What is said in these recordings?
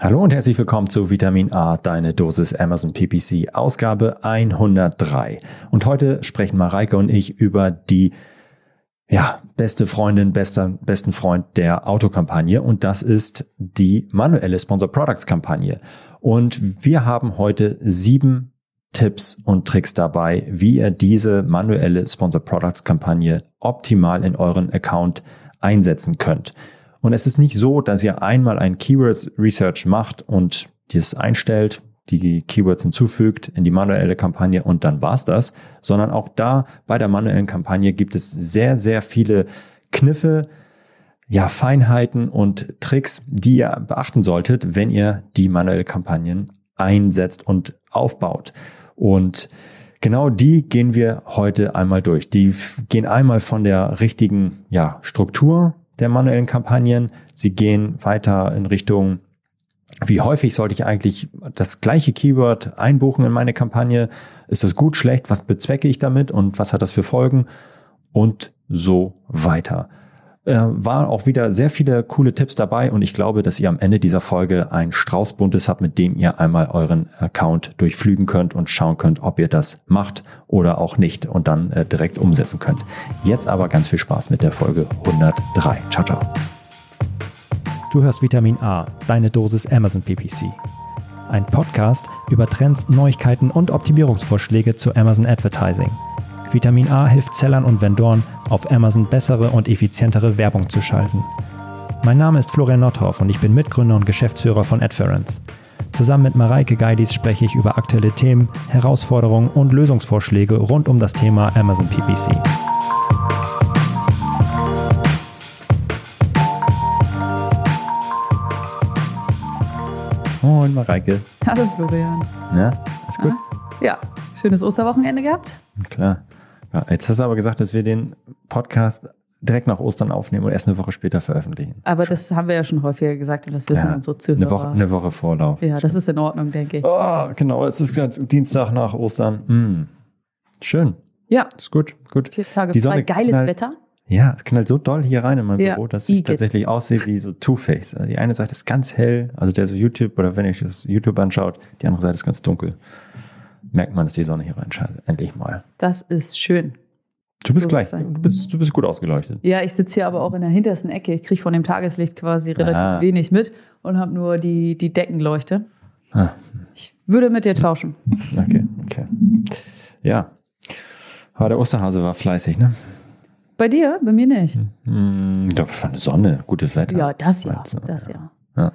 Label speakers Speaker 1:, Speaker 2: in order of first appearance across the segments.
Speaker 1: Hallo und herzlich willkommen zu Vitamin A, deine Dosis Amazon PPC, Ausgabe 103. Und heute sprechen Mareike und ich über die ja, beste Freundin, bester, besten Freund der Autokampagne und das ist die manuelle Sponsor Products Kampagne. Und wir haben heute sieben Tipps und Tricks dabei, wie ihr diese manuelle Sponsor Products Kampagne optimal in euren Account einsetzen könnt. Und es ist nicht so, dass ihr einmal ein Keywords Research macht und das einstellt, die Keywords hinzufügt in die manuelle Kampagne und dann war's das, sondern auch da bei der manuellen Kampagne gibt es sehr, sehr viele Kniffe, ja, Feinheiten und Tricks, die ihr beachten solltet, wenn ihr die manuelle Kampagnen einsetzt und aufbaut. Und genau die gehen wir heute einmal durch. Die gehen einmal von der richtigen, ja, Struktur der manuellen Kampagnen. Sie gehen weiter in Richtung, wie häufig sollte ich eigentlich das gleiche Keyword einbuchen in meine Kampagne? Ist das gut, schlecht? Was bezwecke ich damit und was hat das für Folgen? Und so weiter. Äh, war auch wieder sehr viele coole Tipps dabei und ich glaube, dass ihr am Ende dieser Folge ein Straußbuntes habt, mit dem ihr einmal euren Account durchflügen könnt und schauen könnt, ob ihr das macht oder auch nicht und dann äh, direkt umsetzen könnt. Jetzt aber ganz viel Spaß mit der Folge 103. Ciao, ciao.
Speaker 2: Du hörst Vitamin A, deine Dosis Amazon PPC. Ein Podcast über Trends, Neuigkeiten und Optimierungsvorschläge zu Amazon Advertising – Vitamin A hilft Sellern und Vendoren, auf Amazon bessere und effizientere Werbung zu schalten. Mein Name ist Florian Nordhoff und ich bin Mitgründer und Geschäftsführer von Adference. Zusammen mit Mareike Geidis spreche ich über aktuelle Themen, Herausforderungen und Lösungsvorschläge rund um das Thema Amazon PPC.
Speaker 1: Moin Mareike.
Speaker 3: Hallo Florian.
Speaker 1: Na, alles gut?
Speaker 3: Ja, schönes Osterwochenende gehabt.
Speaker 1: Klar. Ja, jetzt hast du aber gesagt, dass wir den Podcast direkt nach Ostern aufnehmen und erst eine Woche später veröffentlichen.
Speaker 3: Aber das haben wir ja schon häufiger gesagt und das wissen ja, unsere Zuhörer.
Speaker 1: Eine Woche, eine Woche Vorlauf.
Speaker 3: Ja, das ist in Ordnung, denke ich.
Speaker 1: Oh, genau, es ist Dienstag nach Ostern. Hm. Schön.
Speaker 3: Ja.
Speaker 1: Ist gut, gut.
Speaker 3: Vier Tage Die Sonne geiles knallt, Wetter.
Speaker 1: Ja, es knallt so doll hier rein in mein ja, Büro, dass ich tatsächlich aussehe wie so Two-Face. Also die eine Seite ist ganz hell, also der so YouTube, oder wenn ich das YouTube anschaut, die andere Seite ist ganz dunkel merkt man, dass die Sonne hier reinscheint. Endlich mal.
Speaker 3: Das ist schön.
Speaker 1: Du bist gleich, du bist, du bist gut ausgeleuchtet.
Speaker 3: Ja, ich sitze hier aber auch in der hintersten Ecke. Ich kriege von dem Tageslicht quasi relativ ah. wenig mit und habe nur die, die Deckenleuchte. Ah. Ich würde mit dir tauschen.
Speaker 1: Okay, okay. Ja. Aber der Osterhase war fleißig, ne?
Speaker 3: Bei dir? Bei mir nicht.
Speaker 1: Hm, ja, von der Sonne, gutes Wetter.
Speaker 3: Ja, das ja. Das ja.
Speaker 1: ja.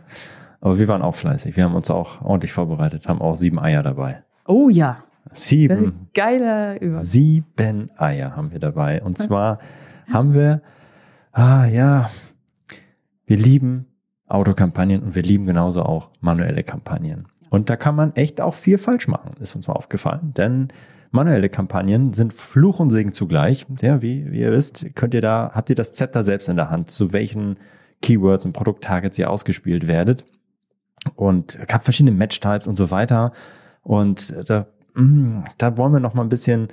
Speaker 1: Aber wir waren auch fleißig. Wir haben uns auch ordentlich vorbereitet, haben auch sieben Eier dabei.
Speaker 3: Oh ja.
Speaker 1: Sieben.
Speaker 3: Geiler Über.
Speaker 1: Sieben Eier haben wir dabei. Und zwar haben wir, ah ja, wir lieben Autokampagnen und wir lieben genauso auch manuelle Kampagnen. Und da kann man echt auch viel falsch machen, ist uns mal aufgefallen. Denn manuelle Kampagnen sind Fluch und Segen zugleich. Ja, wie, wie ihr wisst, könnt ihr da, habt ihr das Zepter selbst in der Hand, zu welchen Keywords und Produkttargets ihr ausgespielt werdet. Und habt verschiedene Match-Types und so weiter. Und da, mm, da wollen wir noch mal ein bisschen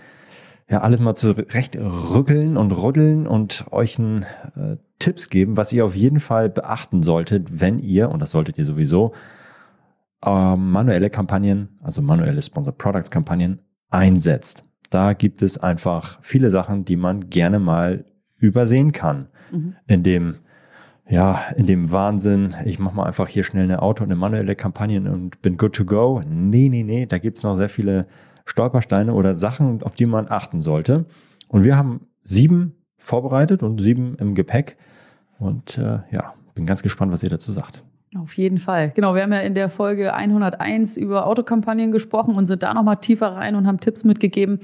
Speaker 1: ja alles mal zurecht rückeln und ruddeln und euch ein, äh, Tipps geben, was ihr auf jeden Fall beachten solltet, wenn ihr, und das solltet ihr sowieso, äh, manuelle Kampagnen, also manuelle Sponsor Products Kampagnen einsetzt. Da gibt es einfach viele Sachen, die man gerne mal übersehen kann, mhm. in dem ja, in dem Wahnsinn, ich mache mal einfach hier schnell eine Auto- und eine manuelle Kampagne und bin good to go. Nee, nee, nee, da gibt's noch sehr viele Stolpersteine oder Sachen, auf die man achten sollte. Und wir haben sieben vorbereitet und sieben im Gepäck. Und äh, ja, bin ganz gespannt, was ihr dazu sagt.
Speaker 3: Auf jeden Fall. Genau, wir haben ja in der Folge 101 über Autokampagnen gesprochen und sind da nochmal tiefer rein und haben Tipps mitgegeben.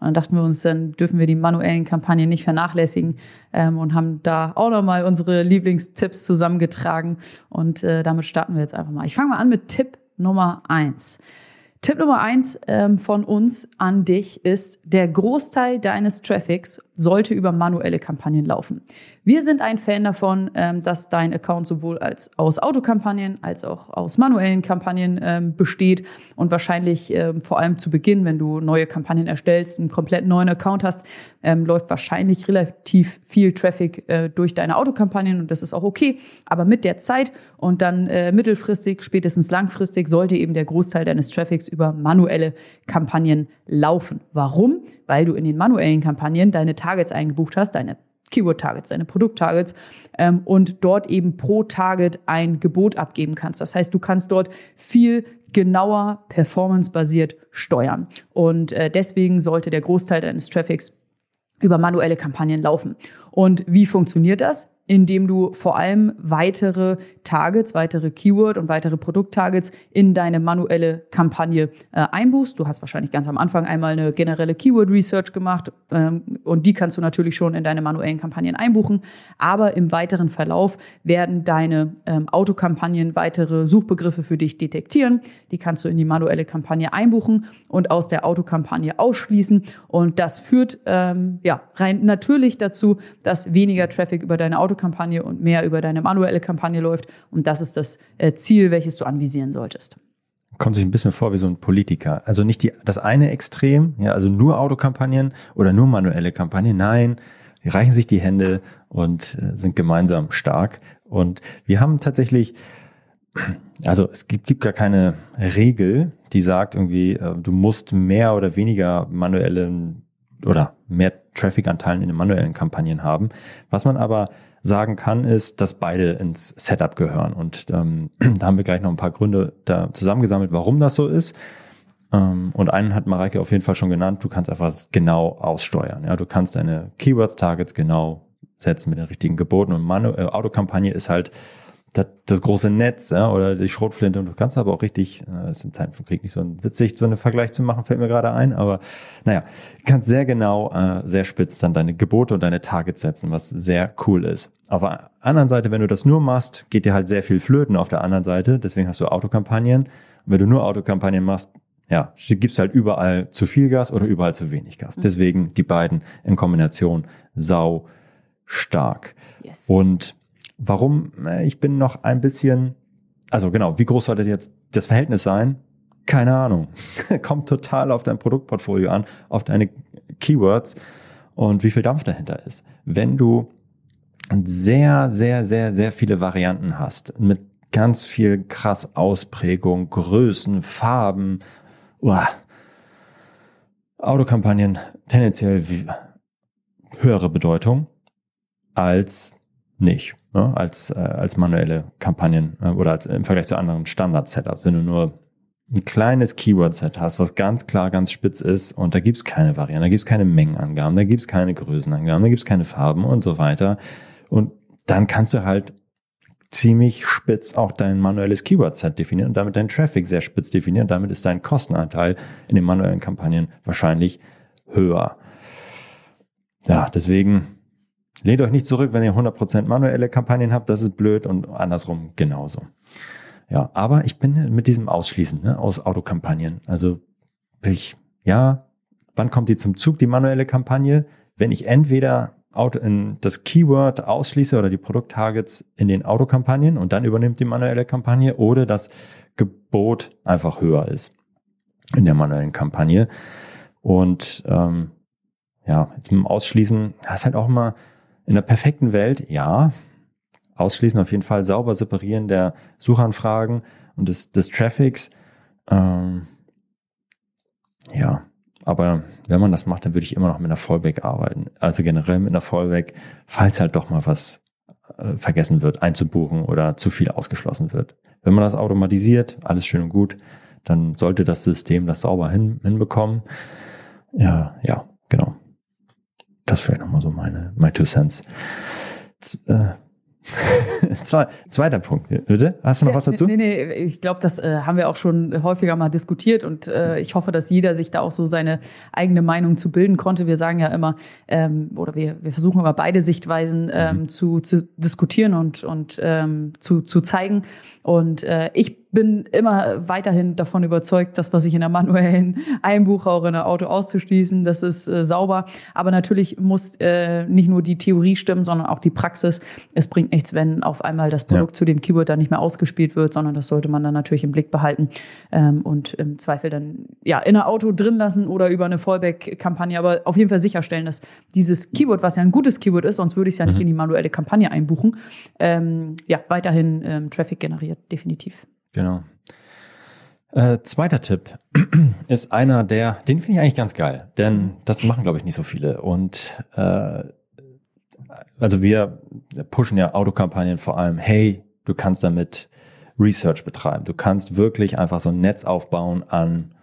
Speaker 3: Und dann dachten wir uns, dann dürfen wir die manuellen Kampagnen nicht vernachlässigen ähm, und haben da auch nochmal unsere Lieblingstipps zusammengetragen. Und äh, damit starten wir jetzt einfach mal. Ich fange mal an mit Tipp Nummer eins. Tipp Nummer eins ähm, von uns an dich ist, der Großteil deines Traffics sollte über manuelle Kampagnen laufen. Wir sind ein Fan davon, ähm, dass dein Account sowohl als aus Autokampagnen als auch aus manuellen Kampagnen ähm, besteht und wahrscheinlich ähm, vor allem zu Beginn, wenn du neue Kampagnen erstellst, einen komplett neuen Account hast, läuft wahrscheinlich relativ viel Traffic äh, durch deine Autokampagnen und das ist auch okay. Aber mit der Zeit und dann äh, mittelfristig, spätestens langfristig sollte eben der Großteil deines Traffics über manuelle Kampagnen laufen. Warum? Weil du in den manuellen Kampagnen deine Targets eingebucht hast, deine Keyword-Targets, deine Produkt-Targets ähm, und dort eben pro Target ein Gebot abgeben kannst. Das heißt, du kannst dort viel genauer performancebasiert steuern. Und äh, deswegen sollte der Großteil deines Traffics über manuelle Kampagnen laufen. Und wie funktioniert das? Indem du vor allem weitere Targets, weitere Keyword und weitere Produkttargets in deine manuelle Kampagne äh, einbuchst. Du hast wahrscheinlich ganz am Anfang einmal eine generelle Keyword Research gemacht ähm, und die kannst du natürlich schon in deine manuellen Kampagnen einbuchen. Aber im weiteren Verlauf werden deine ähm, Autokampagnen weitere Suchbegriffe für dich detektieren. Die kannst du in die manuelle Kampagne einbuchen und aus der Autokampagne ausschließen. Und das führt ähm, ja rein natürlich dazu, dass weniger Traffic über deine Autokampagne Kampagne und mehr über deine manuelle Kampagne läuft. Und das ist das äh, Ziel, welches du anvisieren solltest.
Speaker 1: Kommt sich ein bisschen vor wie so ein Politiker. Also nicht die, das eine Extrem, ja, also nur Autokampagnen oder nur manuelle Kampagnen. Nein, die reichen sich die Hände und äh, sind gemeinsam stark. Und wir haben tatsächlich, also es gibt, gibt gar keine Regel, die sagt irgendwie, äh, du musst mehr oder weniger manuelle oder mehr Traffic-Anteilen in den manuellen Kampagnen haben. Was man aber sagen kann, ist, dass beide ins Setup gehören. Und ähm, da haben wir gleich noch ein paar Gründe da zusammengesammelt, warum das so ist. Ähm, und einen hat Mareike auf jeden Fall schon genannt, du kannst einfach genau aussteuern. Ja, du kannst deine Keywords-Targets genau setzen mit den richtigen Geboten. Und Manu äh, Autokampagne ist halt das, das große Netz ja, oder die Schrotflinte und du kannst aber auch richtig, äh, ist in Zeiten von Krieg nicht so witzig, so einen Vergleich zu machen, fällt mir gerade ein, aber naja, kannst sehr genau, äh, sehr spitz dann deine Gebote und deine Targets setzen, was sehr cool ist. Auf der anderen Seite, wenn du das nur machst, geht dir halt sehr viel flöten auf der anderen Seite, deswegen hast du Autokampagnen. Und wenn du nur Autokampagnen machst, ja, gibst halt überall zu viel Gas oder überall zu wenig Gas. Mhm. Deswegen die beiden in Kombination sau stark. Yes. Und Warum? Ich bin noch ein bisschen, also genau, wie groß sollte jetzt das Verhältnis sein? Keine Ahnung. Kommt total auf dein Produktportfolio an, auf deine Keywords und wie viel Dampf dahinter ist. Wenn du sehr, sehr, sehr, sehr viele Varianten hast, mit ganz viel krass Ausprägung, Größen, Farben, uah, Autokampagnen tendenziell höhere Bedeutung als nicht ne, als, äh, als manuelle Kampagnen äh, oder als im Vergleich zu anderen Standard-Setups. Wenn du nur ein kleines Keyword-Set hast, was ganz klar, ganz spitz ist und da gibt's keine Varianten, da gibt's keine Mengenangaben, da gibt's keine Größenangaben, da gibt's keine Farben und so weiter. Und dann kannst du halt ziemlich spitz auch dein manuelles Keyword-Set definieren und damit deinen Traffic sehr spitz definieren. Und damit ist dein Kostenanteil in den manuellen Kampagnen wahrscheinlich höher. Ja, deswegen Lehnt euch nicht zurück, wenn ihr 100% manuelle Kampagnen habt, das ist blöd und andersrum genauso. Ja, aber ich bin mit diesem Ausschließen ne, aus Autokampagnen. Also ich, ja, wann kommt die zum Zug, die manuelle Kampagne? Wenn ich entweder Auto, das Keyword ausschließe oder die Produkttargets in den Autokampagnen und dann übernimmt die manuelle Kampagne oder das Gebot einfach höher ist in der manuellen Kampagne. Und ähm, ja, jetzt mit dem Ausschließen, das ist halt auch immer, in der perfekten Welt, ja, ausschließen auf jeden Fall sauber separieren der Suchanfragen und des, des Traffics. Ähm, ja, aber wenn man das macht, dann würde ich immer noch mit einer Fallback arbeiten. Also generell mit einer Fallback, falls halt doch mal was äh, vergessen wird, einzubuchen oder zu viel ausgeschlossen wird. Wenn man das automatisiert, alles schön und gut, dann sollte das System das sauber hin, hinbekommen. Ja, ja, genau. Das vielleicht nochmal so meine, my two cents. Z äh, Zweiter Punkt, bitte. Hast du noch was dazu?
Speaker 3: Nee, nee, ich glaube, das äh, haben wir auch schon häufiger mal diskutiert und äh, ich hoffe, dass jeder sich da auch so seine eigene Meinung zu bilden konnte. Wir sagen ja immer, ähm, oder wir, wir versuchen immer beide Sichtweisen ähm, mhm. zu, zu diskutieren und, und ähm, zu, zu zeigen. Und äh, ich bin immer weiterhin davon überzeugt, das, was ich in der manuellen einbuche, auch in der Auto auszuschließen. Das ist äh, sauber. Aber natürlich muss äh, nicht nur die Theorie stimmen, sondern auch die Praxis. Es bringt nichts, wenn auf einmal das Produkt ja. zu dem Keyword dann nicht mehr ausgespielt wird, sondern das sollte man dann natürlich im Blick behalten ähm, und im Zweifel dann ja in der Auto drin lassen oder über eine Fallback-Kampagne. Aber auf jeden Fall sicherstellen, dass dieses Keyword, was ja ein gutes Keyword ist, sonst würde ich es ja nicht mhm. in die manuelle Kampagne einbuchen, ähm, ja weiterhin ähm, Traffic generiert, definitiv.
Speaker 1: Genau. Äh, zweiter Tipp ist einer, der, den finde ich eigentlich ganz geil, denn das machen, glaube ich, nicht so viele. Und äh, also wir pushen ja Autokampagnen vor allem, hey, du kannst damit Research betreiben. Du kannst wirklich einfach so ein Netz aufbauen an,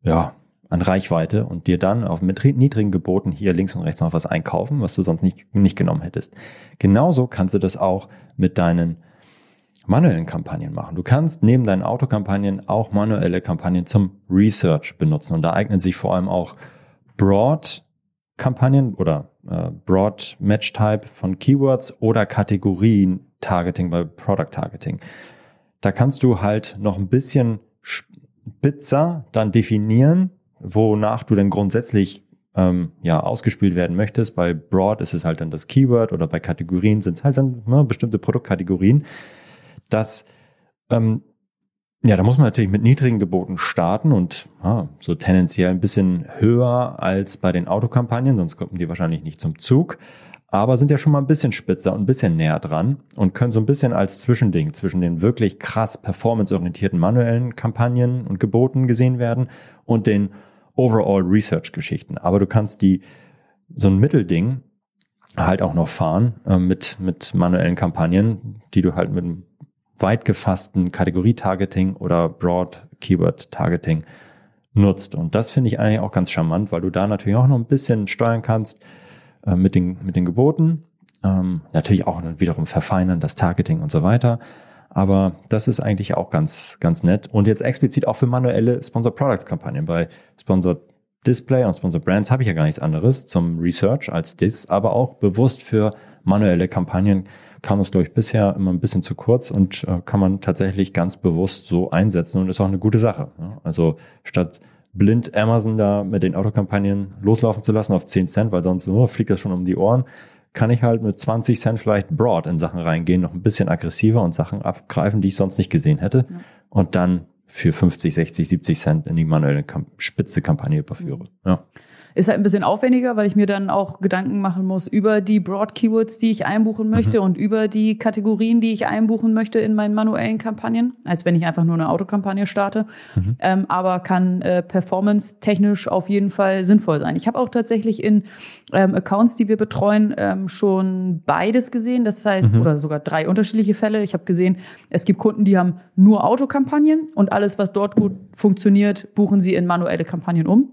Speaker 1: ja, an Reichweite und dir dann auf mit niedrigen Geboten hier links und rechts noch was einkaufen, was du sonst nicht, nicht genommen hättest. Genauso kannst du das auch mit deinen manuellen Kampagnen machen. Du kannst neben deinen Autokampagnen auch manuelle Kampagnen zum Research benutzen. Und da eignen sich vor allem auch Broad-Kampagnen oder äh, Broad-Match-Type von Keywords oder Kategorien-Targeting bei Product-Targeting. Da kannst du halt noch ein bisschen spitzer dann definieren, wonach du denn grundsätzlich ähm, ja, ausgespielt werden möchtest. Bei Broad ist es halt dann das Keyword oder bei Kategorien sind es halt dann ne, bestimmte Produktkategorien dass ähm, ja, da muss man natürlich mit niedrigen Geboten starten und ja, so tendenziell ein bisschen höher als bei den Autokampagnen, sonst kommen die wahrscheinlich nicht zum Zug. Aber sind ja schon mal ein bisschen spitzer und ein bisschen näher dran und können so ein bisschen als Zwischending zwischen den wirklich krass performanceorientierten manuellen Kampagnen und Geboten gesehen werden und den Overall Research Geschichten. Aber du kannst die, so ein Mittelding halt auch noch fahren äh, mit, mit manuellen Kampagnen, die du halt mit einem weit gefassten Kategorie-Targeting oder Broad Keyword-Targeting nutzt. Und das finde ich eigentlich auch ganz charmant, weil du da natürlich auch noch ein bisschen steuern kannst äh, mit, den, mit den Geboten. Ähm, natürlich auch wiederum verfeinern, das Targeting und so weiter. Aber das ist eigentlich auch ganz, ganz nett. Und jetzt explizit auch für manuelle Sponsor Products Kampagnen. Bei Sponsor Display und Sponsor Brands habe ich ja gar nichts anderes zum Research als das, aber auch bewusst für manuelle Kampagnen kam es, glaube ich, bisher immer ein bisschen zu kurz und äh, kann man tatsächlich ganz bewusst so einsetzen und ist auch eine gute Sache. Ja? Also statt blind Amazon da mit den Autokampagnen loslaufen zu lassen auf 10 Cent, weil sonst oh, fliegt das schon um die Ohren, kann ich halt mit 20 Cent vielleicht broad in Sachen reingehen, noch ein bisschen aggressiver und Sachen abgreifen, die ich sonst nicht gesehen hätte. Ja. Und dann für 50, 60, 70 Cent in die manuelle Spitze Kampagne überführe. Mhm. Ja.
Speaker 3: Ist halt ein bisschen aufwendiger, weil ich mir dann auch Gedanken machen muss über die Broad Keywords, die ich einbuchen möchte mhm. und über die Kategorien, die ich einbuchen möchte in meinen manuellen Kampagnen, als wenn ich einfach nur eine Autokampagne starte. Mhm. Ähm, aber kann äh, performance-technisch auf jeden Fall sinnvoll sein. Ich habe auch tatsächlich in ähm, Accounts, die wir betreuen, ähm, schon beides gesehen. Das heißt, mhm. oder sogar drei unterschiedliche Fälle. Ich habe gesehen, es gibt Kunden, die haben nur Autokampagnen und alles, was dort gut funktioniert, buchen sie in manuelle Kampagnen um.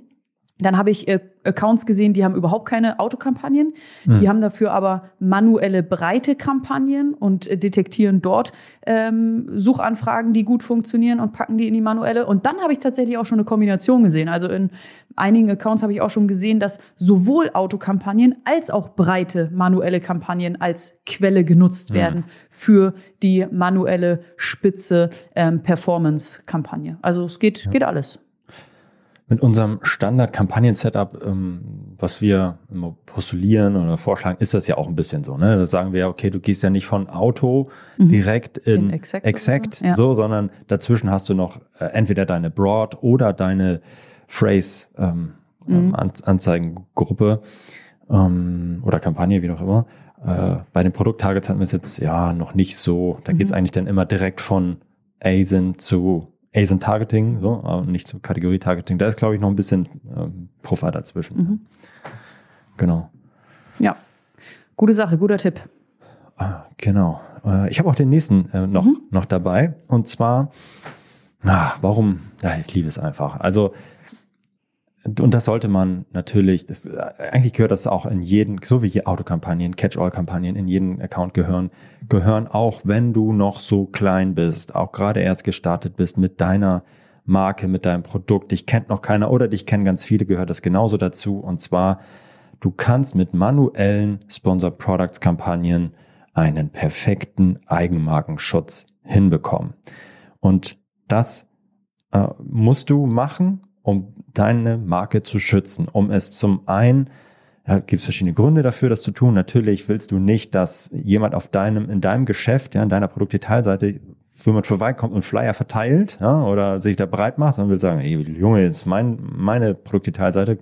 Speaker 3: Dann habe ich äh, Accounts gesehen, die haben überhaupt keine Autokampagnen. Mhm. Die haben dafür aber manuelle breite Kampagnen und äh, detektieren dort ähm, Suchanfragen, die gut funktionieren und packen die in die manuelle. Und dann habe ich tatsächlich auch schon eine Kombination gesehen. Also in einigen Accounts habe ich auch schon gesehen, dass sowohl Autokampagnen als auch breite manuelle Kampagnen als Quelle genutzt mhm. werden für die manuelle spitze ähm, Performance-Kampagne. Also es geht, ja. geht alles
Speaker 1: mit unserem Standard-Kampagnen-Setup, ähm, was wir immer postulieren oder vorschlagen, ist das ja auch ein bisschen so. Ne? Da sagen wir ja, okay, du gehst ja nicht von Auto mhm. direkt in, in Exact, exact ja. so, sondern dazwischen hast du noch äh, entweder deine Broad oder deine Phrase ähm, ähm mhm. Anzeigengruppe ähm, oder Kampagne, wie auch immer. Äh, bei den Produkt-Targets hatten wir es jetzt ja noch nicht so. Da mhm. geht's eigentlich dann immer direkt von ASIN zu ASIN Targeting, so, aber nicht zu Kategorie Targeting. Da ist, glaube ich, noch ein bisschen ähm, Puffer dazwischen. Mhm. Genau.
Speaker 3: Ja, gute Sache, guter Tipp.
Speaker 1: Ah, genau. Äh, ich habe auch den nächsten äh, noch, mhm. noch dabei. Und zwar, na, warum? Ja, ich liebe es einfach. Also, und das sollte man natürlich, das, eigentlich gehört das auch in jeden, so wie hier Autokampagnen, Catch-all-Kampagnen in jeden Account gehören, gehören auch, wenn du noch so klein bist, auch gerade erst gestartet bist mit deiner Marke, mit deinem Produkt, dich kennt noch keiner oder dich kennen ganz viele, gehört das genauso dazu. Und zwar, du kannst mit manuellen Sponsor Products Kampagnen einen perfekten Eigenmarkenschutz hinbekommen. Und das äh, musst du machen, um deine Marke zu schützen, um es zum einen ja, gibt es verschiedene Gründe dafür, das zu tun. Natürlich willst du nicht, dass jemand auf deinem, in deinem Geschäft, ja, in deiner Produktdetailseite, man vorbeikommt und Flyer verteilt, ja, oder sich da breit macht und will sagen, ey, Junge, jetzt mein, meine Produktdetailseite,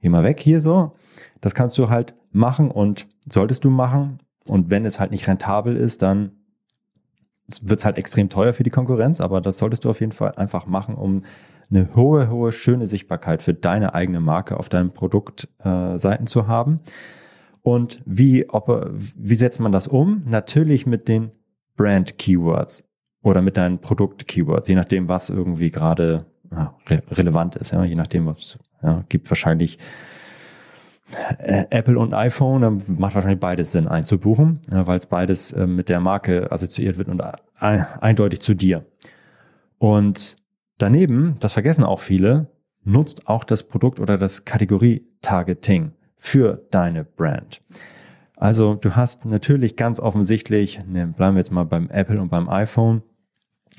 Speaker 1: geh mal weg hier so. Das kannst du halt machen und solltest du machen. Und wenn es halt nicht rentabel ist, dann wird es halt extrem teuer für die Konkurrenz, aber das solltest du auf jeden Fall einfach machen, um eine hohe, hohe, schöne Sichtbarkeit für deine eigene Marke auf deinen Produktseiten äh, zu haben. Und wie, ob, wie setzt man das um? Natürlich mit den Brand-Keywords oder mit deinen Produkt-Keywords, je nachdem, was irgendwie gerade ja, re relevant ist, ja, je nachdem, was ja, gibt wahrscheinlich Apple und iPhone, dann macht wahrscheinlich beides Sinn einzubuchen, weil es beides äh, mit der Marke assoziiert wird und eindeutig zu dir. Und daneben, das vergessen auch viele, nutzt auch das Produkt oder das Kategorie-Targeting für deine Brand. Also du hast natürlich ganz offensichtlich, ne, bleiben wir jetzt mal beim Apple und beim iPhone,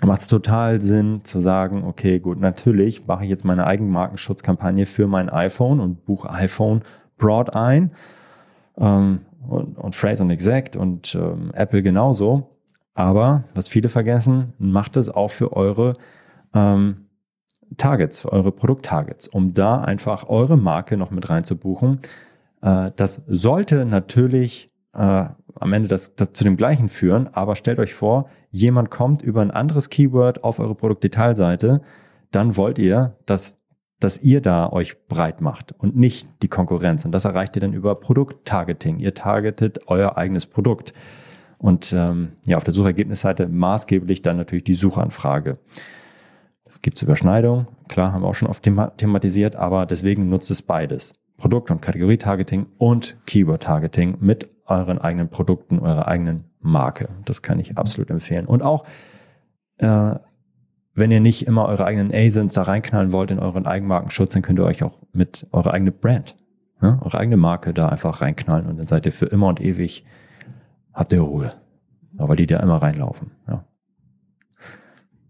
Speaker 1: macht es total Sinn zu sagen, okay, gut, natürlich mache ich jetzt meine Eigenmarkenschutzkampagne für mein iPhone und buche iPhone Broad ein ähm, und, und Phrase und Exact und ähm, Apple genauso. Aber was viele vergessen, macht es auch für eure ähm, Targets, für eure Produkttargets, um da einfach eure Marke noch mit reinzubuchen. Äh, das sollte natürlich äh, am Ende das, das zu dem gleichen führen, aber stellt euch vor, jemand kommt über ein anderes Keyword auf eure Produktdetailseite, dann wollt ihr, dass dass ihr da euch breit macht und nicht die Konkurrenz. Und das erreicht ihr dann über Produkttargeting. Ihr targetet euer eigenes Produkt. Und ähm, ja, auf der Suchergebnisseite maßgeblich dann natürlich die Suchanfrage. Es gibt Überschneidungen, klar, haben wir auch schon oft thematisiert, aber deswegen nutzt es beides. Produkt- und Kategorietargeting und Keyword-Targeting mit euren eigenen Produkten, eurer eigenen Marke. Das kann ich absolut empfehlen. Und auch äh, wenn ihr nicht immer eure eigenen ASINs da reinknallen wollt in euren Eigenmarkenschutz, dann könnt ihr euch auch mit eurer eigenen Brand, ja, eure eigene Marke da einfach reinknallen und dann seid ihr für immer und ewig, habt ihr Ruhe. weil die da immer reinlaufen. Ja.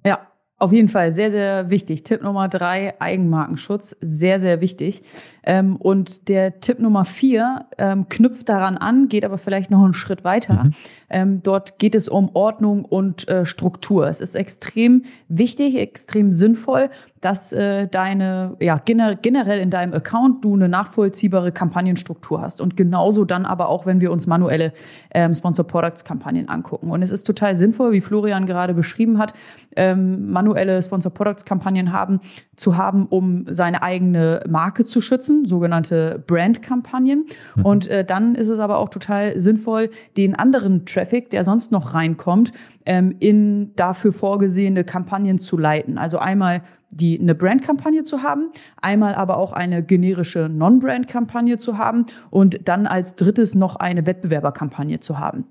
Speaker 3: Ja, auf jeden Fall sehr, sehr wichtig. Tipp Nummer drei, Eigenmarkenschutz, sehr, sehr wichtig. Ähm, und der Tipp Nummer vier ähm, knüpft daran an, geht aber vielleicht noch einen Schritt weiter. Mhm. Ähm, dort geht es um Ordnung und äh, Struktur. Es ist extrem wichtig, extrem sinnvoll, dass äh, deine, ja, gener generell in deinem Account du eine nachvollziehbare Kampagnenstruktur hast. Und genauso dann aber auch, wenn wir uns manuelle ähm, Sponsor Products Kampagnen angucken. Und es ist total sinnvoll, wie Florian gerade beschrieben hat, ähm, manuelle Sponsor Products Kampagnen haben, zu haben, um seine eigene Marke zu schützen, sogenannte Brand-Kampagnen. Mhm. Und äh, dann ist es aber auch total sinnvoll, den anderen Traffic, der sonst noch reinkommt, ähm, in dafür vorgesehene Kampagnen zu leiten. Also einmal die eine Brand-Kampagne zu haben, einmal aber auch eine generische Non-Brand-Kampagne zu haben und dann als drittes noch eine Wettbewerberkampagne zu haben.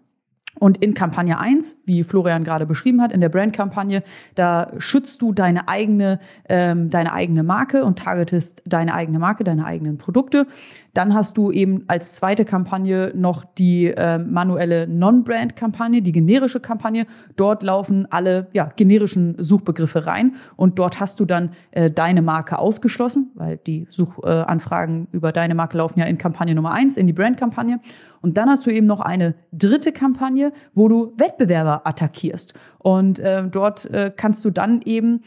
Speaker 3: Und in Kampagne 1, wie Florian gerade beschrieben hat, in der Brand-Kampagne, da schützt du deine eigene, ähm, deine eigene Marke und targetest deine eigene Marke, deine eigenen Produkte. Dann hast du eben als zweite Kampagne noch die äh, manuelle Non-Brand-Kampagne, die generische Kampagne. Dort laufen alle ja, generischen Suchbegriffe rein und dort hast du dann äh, deine Marke ausgeschlossen, weil die Suchanfragen äh, über deine Marke laufen ja in Kampagne Nummer eins, in die Brand-Kampagne. Und dann hast du eben noch eine dritte Kampagne, wo du Wettbewerber attackierst. Und äh, dort äh, kannst du dann eben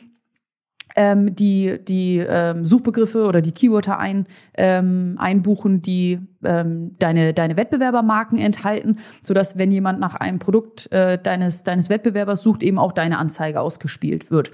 Speaker 3: ähm, die, die ähm, Suchbegriffe oder die Keywörter ein, ähm, einbuchen, die ähm, deine, deine Wettbewerbermarken enthalten, sodass wenn jemand nach einem Produkt äh, deines, deines Wettbewerbers sucht, eben auch deine Anzeige ausgespielt wird.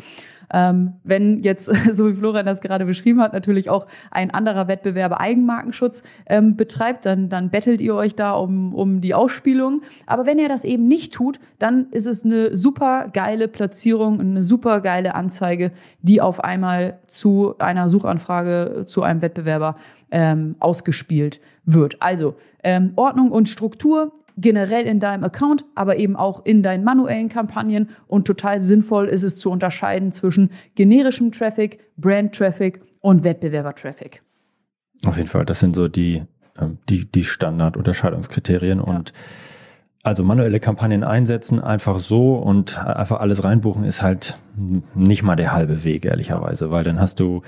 Speaker 3: Ähm, wenn jetzt, so wie Florian das gerade beschrieben hat, natürlich auch ein anderer Wettbewerber Eigenmarkenschutz ähm, betreibt, dann, dann bettelt ihr euch da um, um die Ausspielung. Aber wenn er das eben nicht tut, dann ist es eine super geile Platzierung, eine super geile Anzeige, die auf einmal zu einer Suchanfrage zu einem Wettbewerber ähm, ausgespielt wird. Also ähm, Ordnung und Struktur generell in deinem Account, aber eben auch in deinen manuellen Kampagnen. Und total sinnvoll ist es zu unterscheiden zwischen generischem Traffic, Brand-Traffic und Wettbewerber-Traffic.
Speaker 1: Auf jeden Fall, das sind so die, ähm, die, die Standard-Unterscheidungskriterien ja. und also manuelle Kampagnen einsetzen, einfach so und einfach alles reinbuchen, ist halt nicht mal der halbe Weg, ehrlicherweise, weil dann hast du,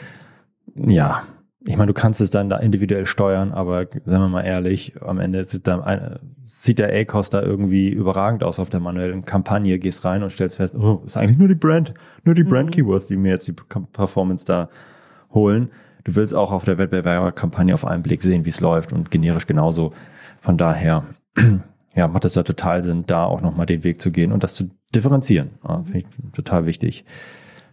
Speaker 1: ja, ich meine, du kannst es dann da individuell steuern, aber sagen wir mal ehrlich, am Ende sieht, da sieht der A-Cost da irgendwie überragend aus auf der manuellen Kampagne, gehst rein und stellst fest, oh, ist eigentlich nur die Brand, nur die Brand-Keywords, die mir jetzt die Performance da holen. Du willst auch auf der Wettbewerberkampagne auf einen Blick sehen, wie es läuft und generisch genauso. Von daher, ja, macht es ja total Sinn, da auch nochmal den Weg zu gehen und das zu differenzieren. Ja, Finde ich total wichtig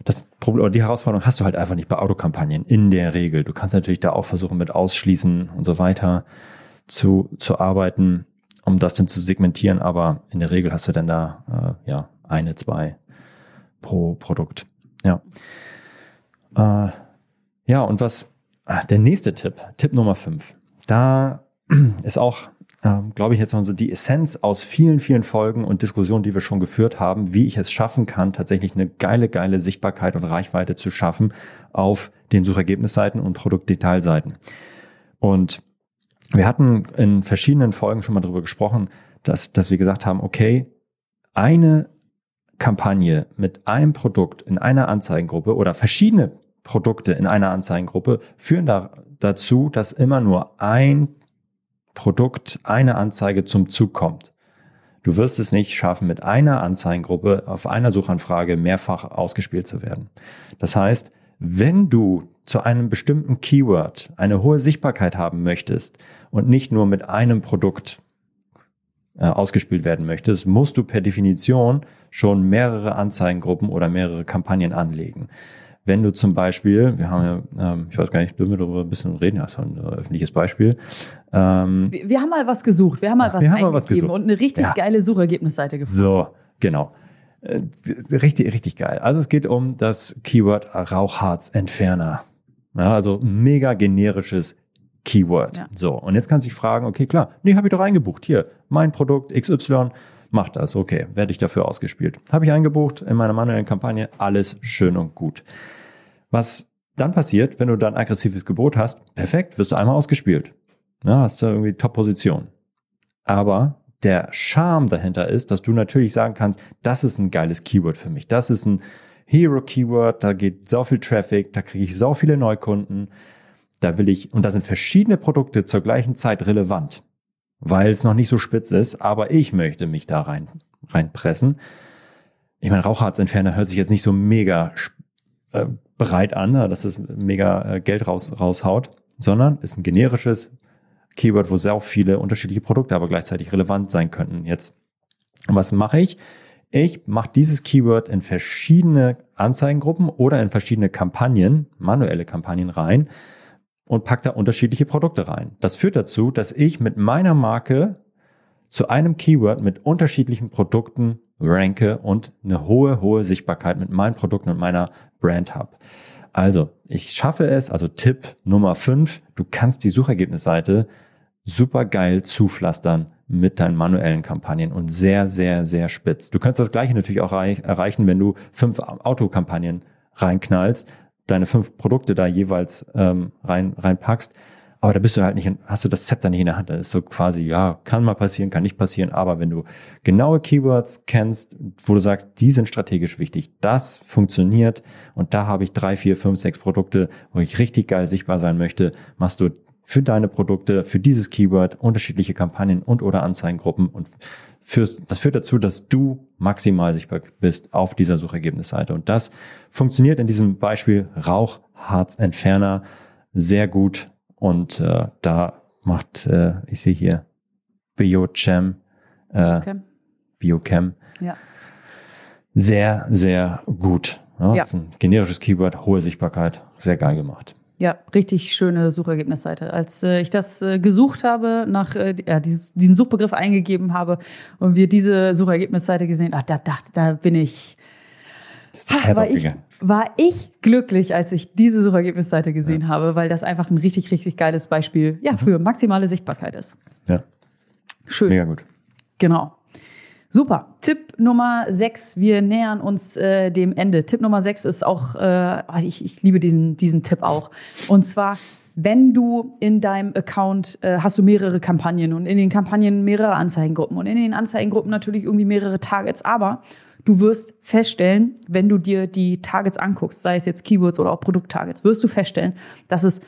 Speaker 1: das Problem oder die Herausforderung hast du halt einfach nicht bei Autokampagnen in der Regel. Du kannst natürlich da auch versuchen, mit Ausschließen und so weiter zu, zu arbeiten, um das dann zu segmentieren, aber in der Regel hast du dann da äh, ja eine, zwei pro Produkt. Ja. Äh, ja, und was ah, der nächste Tipp, Tipp Nummer fünf, da ist auch ähm, glaube ich, jetzt noch so die Essenz aus vielen, vielen Folgen und Diskussionen, die wir schon geführt haben, wie ich es schaffen kann, tatsächlich eine geile, geile Sichtbarkeit und Reichweite zu schaffen auf den Suchergebnisseiten und Produktdetailseiten. Und wir hatten in verschiedenen Folgen schon mal darüber gesprochen, dass, dass wir gesagt haben, okay, eine Kampagne mit einem Produkt in einer Anzeigengruppe oder verschiedene Produkte in einer Anzeigengruppe führen da, dazu, dass immer nur ein Produkt eine Anzeige zum Zug kommt. Du wirst es nicht schaffen, mit einer Anzeigengruppe auf einer Suchanfrage mehrfach ausgespielt zu werden. Das heißt, wenn du zu einem bestimmten Keyword eine hohe Sichtbarkeit haben möchtest und nicht nur mit einem Produkt äh, ausgespielt werden möchtest, musst du per Definition schon mehrere Anzeigengruppen oder mehrere Kampagnen anlegen wenn du zum Beispiel, wir haben ja, ähm, ich weiß gar nicht, dürfen wir darüber ein bisschen reden, ja, ist ein äh, öffentliches Beispiel.
Speaker 3: Ähm, wir, wir, haben mal was gesucht, wir haben mal was wir eingegeben was gesucht. und eine richtig ja. geile Suchergebnisseite gefunden.
Speaker 1: So, genau. Äh, richtig, richtig geil. Also es geht um das Keyword Rauchharzentferner. Ja, also mega generisches Keyword. Ja. So, und jetzt kannst du dich fragen, okay, klar, nee, habe ich doch eingebucht. Hier, mein Produkt XY, macht das. Okay, werde ich dafür ausgespielt. Habe ich eingebucht in meiner manuellen Kampagne, alles schön und gut. Was dann passiert, wenn du dann aggressives Gebot hast, perfekt, wirst du einmal ausgespielt. Ja, hast du irgendwie Top-Position. Aber der Charme dahinter ist, dass du natürlich sagen kannst, das ist ein geiles Keyword für mich. Das ist ein Hero-Keyword, da geht so viel Traffic, da kriege ich so viele Neukunden. Da will ich, und da sind verschiedene Produkte zur gleichen Zeit relevant weil es noch nicht so spitz ist, aber ich möchte mich da rein reinpressen. Ich meine, Rauchharzentferner hört sich jetzt nicht so mega äh, bereit an, ne, dass es mega äh, Geld raus, raushaut, sondern ist ein generisches Keyword, wo sehr viele unterschiedliche Produkte aber gleichzeitig relevant sein könnten. Jetzt, was mache ich? Ich mache dieses Keyword in verschiedene Anzeigengruppen oder in verschiedene Kampagnen, manuelle Kampagnen rein und pack da unterschiedliche Produkte rein. Das führt dazu, dass ich mit meiner Marke zu einem Keyword mit unterschiedlichen Produkten ranke und eine hohe, hohe Sichtbarkeit mit meinen Produkten und meiner Brand habe. Also, ich schaffe es, also Tipp Nummer 5, du kannst die Suchergebnisseite super geil zupflastern mit deinen manuellen Kampagnen und sehr, sehr, sehr spitz. Du kannst das gleiche natürlich auch erreichen, wenn du fünf Autokampagnen reinknallst deine fünf Produkte da jeweils ähm, rein reinpackst. Aber da bist du halt nicht, in, hast du das Zepter nicht in der Hand. Das ist so quasi, ja, kann mal passieren, kann nicht passieren. Aber wenn du genaue Keywords kennst, wo du sagst, die sind strategisch wichtig, das funktioniert und da habe ich drei, vier, fünf, sechs Produkte, wo ich richtig geil sichtbar sein möchte, machst du für deine Produkte, für dieses Keyword unterschiedliche Kampagnen und oder Anzeigengruppen und fürs, das führt dazu, dass du maximal sichtbar bist auf dieser Suchergebnisseite. Und das funktioniert in diesem Beispiel Rauchharzentferner sehr gut. Und äh, da macht, äh, ich sehe hier Biochem, äh, okay. Biochem, ja. sehr, sehr gut. Ja, ja. Das ist ein generisches Keyword, hohe Sichtbarkeit, sehr geil gemacht.
Speaker 3: Ja, richtig schöne Suchergebnisseite. Als äh, ich das äh, gesucht habe, nach äh, ja, dieses, diesen Suchbegriff eingegeben habe und wir diese Suchergebnisseite gesehen, ah, da dachte, da bin ich, ist das ha, war, ich, war ich glücklich, als ich diese Suchergebnisseite gesehen ja. habe, weil das einfach ein richtig, richtig geiles Beispiel ja, mhm. für maximale Sichtbarkeit ist.
Speaker 1: Ja. Schön. Mega gut.
Speaker 3: Genau. Super. Tipp Nummer sechs. Wir nähern uns äh, dem Ende. Tipp Nummer sechs ist auch, äh, ich, ich liebe diesen, diesen Tipp auch. Und zwar, wenn du in deinem Account äh, hast du mehrere Kampagnen und in den Kampagnen mehrere Anzeigengruppen und in den Anzeigengruppen natürlich irgendwie mehrere Targets, aber du wirst feststellen, wenn du dir die Targets anguckst, sei es jetzt Keywords oder auch Produkttargets, wirst du feststellen, dass es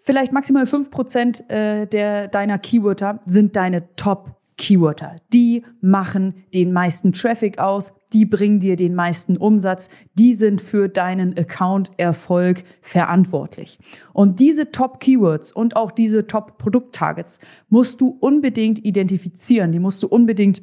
Speaker 3: vielleicht maximal fünf Prozent äh, der deiner Keywörter sind deine Top Keywörter. Die machen den meisten Traffic aus, die bringen dir den meisten Umsatz, die sind für deinen Account-Erfolg verantwortlich. Und diese Top-Keywords und auch diese Top-Produkt-Targets musst du unbedingt identifizieren, die musst du unbedingt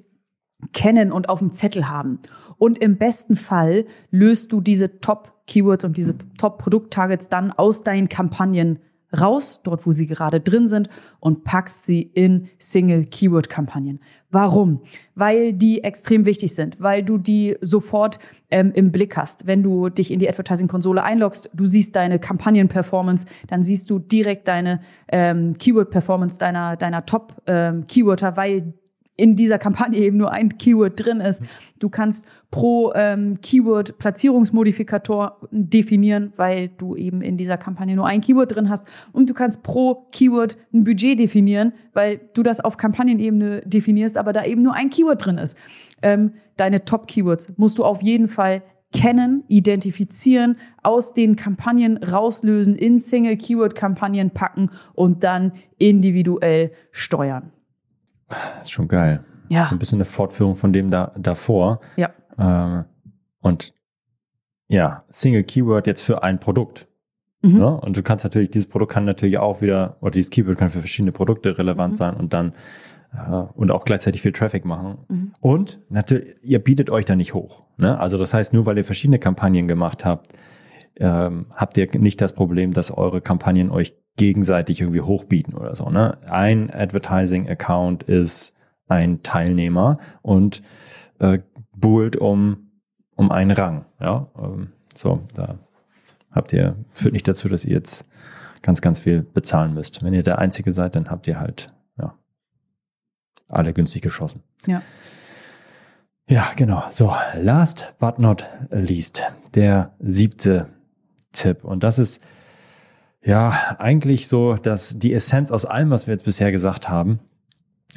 Speaker 3: kennen und auf dem Zettel haben. Und im besten Fall löst du diese Top-Keywords und diese Top-Produkt-Targets dann aus deinen Kampagnen raus, dort wo sie gerade drin sind, und packst sie in Single-Keyword-Kampagnen. Warum? Weil die extrem wichtig sind, weil du die sofort ähm, im Blick hast. Wenn du dich in die Advertising-Konsole einloggst, du siehst deine Kampagnen-Performance, dann siehst du direkt deine ähm, Keyword-Performance deiner, deiner Top-Keyworder, ähm, weil in dieser Kampagne eben nur ein Keyword drin ist. Du kannst pro ähm, Keyword Platzierungsmodifikator definieren, weil du eben in dieser Kampagne nur ein Keyword drin hast. Und du kannst pro Keyword ein Budget definieren, weil du das auf Kampagnenebene definierst, aber da eben nur ein Keyword drin ist. Ähm, deine Top-Keywords musst du auf jeden Fall kennen, identifizieren, aus den Kampagnen rauslösen, in Single-Keyword-Kampagnen packen und dann individuell steuern.
Speaker 1: Das ist schon geil. Ja. Ist ein bisschen eine Fortführung von dem da, davor.
Speaker 3: Ja.
Speaker 1: Ähm, und ja, Single Keyword jetzt für ein Produkt. Mhm. Ne? Und du kannst natürlich, dieses Produkt kann natürlich auch wieder, oder dieses Keyword kann für verschiedene Produkte relevant mhm. sein und dann äh, und auch gleichzeitig viel Traffic machen. Mhm. Und natürlich, ihr bietet euch da nicht hoch. Ne? Also das heißt, nur weil ihr verschiedene Kampagnen gemacht habt, ähm, habt ihr nicht das Problem, dass eure Kampagnen euch gegenseitig irgendwie hochbieten oder so. Ne? Ein Advertising-Account ist ein Teilnehmer und äh, buhlt um, um einen Rang. Ja? Ähm, so, da habt ihr, führt nicht dazu, dass ihr jetzt ganz, ganz viel bezahlen müsst. Wenn ihr der Einzige seid, dann habt ihr halt ja, alle günstig geschossen.
Speaker 3: Ja.
Speaker 1: Ja, genau. So, last but not least, der siebte Tipp. Und das ist ja, eigentlich so, dass die Essenz aus allem, was wir jetzt bisher gesagt haben,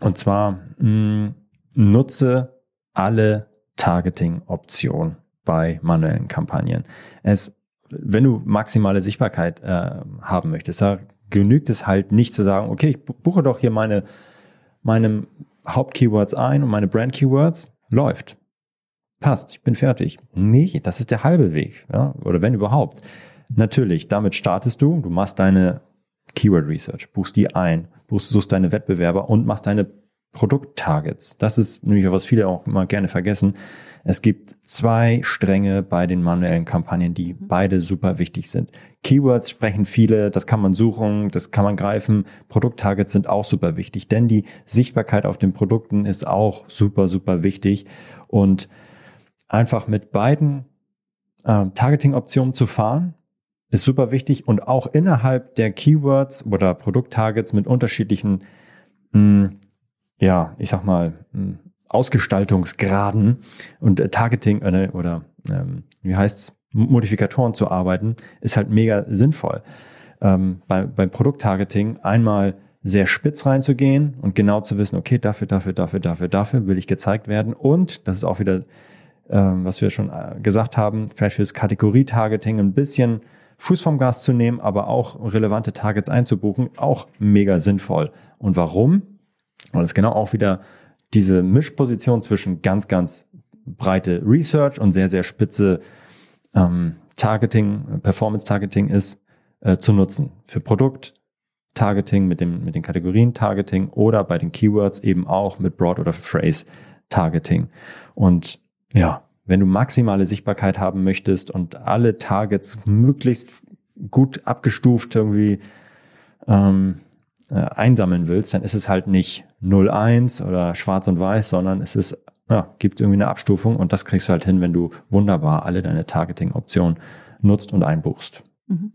Speaker 1: und zwar mh, mm, nutze alle Targeting-Optionen bei manuellen Kampagnen. Es, wenn du maximale Sichtbarkeit äh, haben möchtest, da genügt es halt nicht zu sagen, okay, ich buche doch hier meine, meine Hauptkeywords ein und meine Brand-Keywords, läuft. Passt, ich bin fertig. Nee, das ist der halbe Weg, ja? oder wenn überhaupt. Natürlich, damit startest du, du machst deine Keyword Research, buchst die ein, buchst, suchst deine Wettbewerber und machst deine Produkttargets. Das ist nämlich, was viele auch immer gerne vergessen. Es gibt zwei Stränge bei den manuellen Kampagnen, die mhm. beide super wichtig sind. Keywords sprechen viele, das kann man suchen, das kann man greifen. Produkttargets sind auch super wichtig, denn die Sichtbarkeit auf den Produkten ist auch super, super wichtig. Und einfach mit beiden äh, Targeting-Optionen zu fahren, ist super wichtig und auch innerhalb der Keywords oder Produkttargets mit unterschiedlichen, mh, hm, ja, ich sag mal, mh, hm, Ausgestaltungsgraden und äh, Targeting äh, oder ähm, wie heißt's, Modifikatoren zu arbeiten, ist halt mega sinnvoll. Ähm, bei, beim Produkttargeting einmal sehr spitz reinzugehen und genau zu wissen, okay, dafür, dafür, dafür, dafür, dafür will ich gezeigt werden. Und das ist auch wieder, ähm, was wir schon äh, gesagt haben, vielleicht fürs Kategorie-Targeting ein bisschen Fuß vom Gas zu nehmen, aber auch relevante Targets einzubuchen, auch mega sinnvoll. Und warum? Weil es genau auch wieder diese Mischposition zwischen ganz, ganz breite Research und sehr, sehr spitze ähm, Targeting, Performance-Targeting ist, äh, zu nutzen. Für Produkt, Targeting mit, dem, mit den Kategorien Targeting oder bei den Keywords eben auch mit Broad oder Phrase Targeting. Und ja, wenn du maximale Sichtbarkeit haben möchtest und alle Targets möglichst gut abgestuft irgendwie ähm, äh, einsammeln willst, dann ist es halt nicht 0-1 oder schwarz und weiß, sondern es ist, ja, gibt irgendwie eine Abstufung und das kriegst du halt hin, wenn du wunderbar alle deine Targeting-Optionen nutzt und einbuchst. Mhm.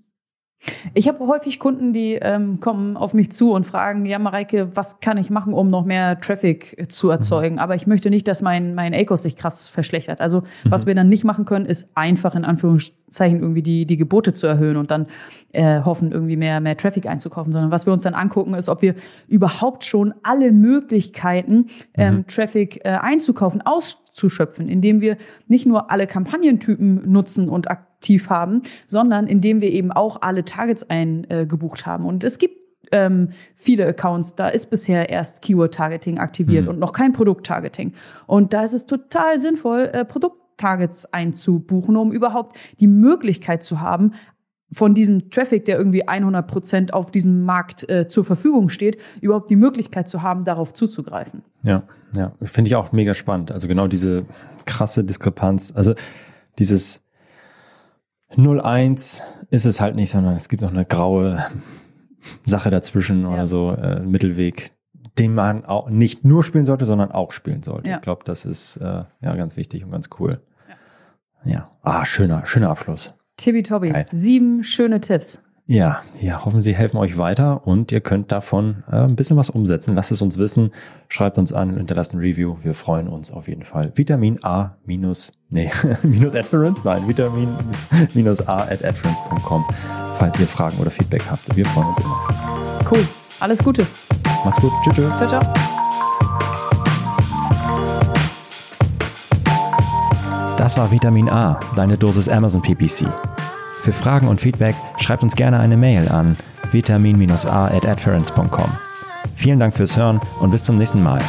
Speaker 3: Ich habe häufig Kunden, die ähm, kommen auf mich zu und fragen, ja Mareike, was kann ich machen, um noch mehr Traffic zu erzeugen? Mhm. Aber ich möchte nicht, dass mein, mein ACOS sich krass verschlechtert. Also mhm. was wir dann nicht machen können, ist einfach in Anführungszeichen irgendwie die, die Gebote zu erhöhen und dann äh, hoffen, irgendwie mehr, mehr Traffic einzukaufen, sondern was wir uns dann angucken, ist, ob wir überhaupt schon alle Möglichkeiten, ähm, mhm. Traffic äh, einzukaufen, auszuschöpfen, indem wir nicht nur alle Kampagnentypen nutzen und aktiv aktiv haben, sondern indem wir eben auch alle Targets eingebucht haben. Und es gibt ähm, viele Accounts, da ist bisher erst Keyword-Targeting aktiviert mhm. und noch kein Produkt-Targeting. Und da ist es total sinnvoll, äh, Produkt-Targets einzubuchen, um überhaupt die Möglichkeit zu haben, von diesem Traffic, der irgendwie 100 Prozent auf diesem Markt äh, zur Verfügung steht, überhaupt die Möglichkeit zu haben, darauf zuzugreifen.
Speaker 1: Ja, ja, finde ich auch mega spannend. Also genau diese krasse Diskrepanz, also dieses 0-1 ist es halt nicht, sondern es gibt noch eine graue Sache dazwischen ja. oder so, äh, Mittelweg, den man auch nicht nur spielen sollte, sondern auch spielen sollte. Ja. Ich glaube, das ist äh, ja ganz wichtig und ganz cool. Ja. ja. Ah, schöner, schöner Abschluss.
Speaker 3: Tibi-Tobi, sieben schöne Tipps.
Speaker 1: Ja, ja, hoffen Sie helfen euch weiter und ihr könnt davon äh, ein bisschen was umsetzen. Lasst es uns wissen, schreibt uns an, hinterlasst ein Review. Wir freuen uns auf jeden Fall. Vitamin A minus, nee, minus Adference? Nein, Vitamin minus A at adference.com, falls ihr Fragen oder Feedback habt. Wir freuen uns immer.
Speaker 3: Cool. Alles Gute.
Speaker 1: Macht's gut. Tschüss. Tschüss. Ciao, ciao.
Speaker 2: Das war Vitamin A, deine Dosis Amazon PPC. Für Fragen und Feedback schreibt uns gerne eine Mail an vitamin-a@adference.com. Vielen Dank fürs Hören und bis zum nächsten Mal.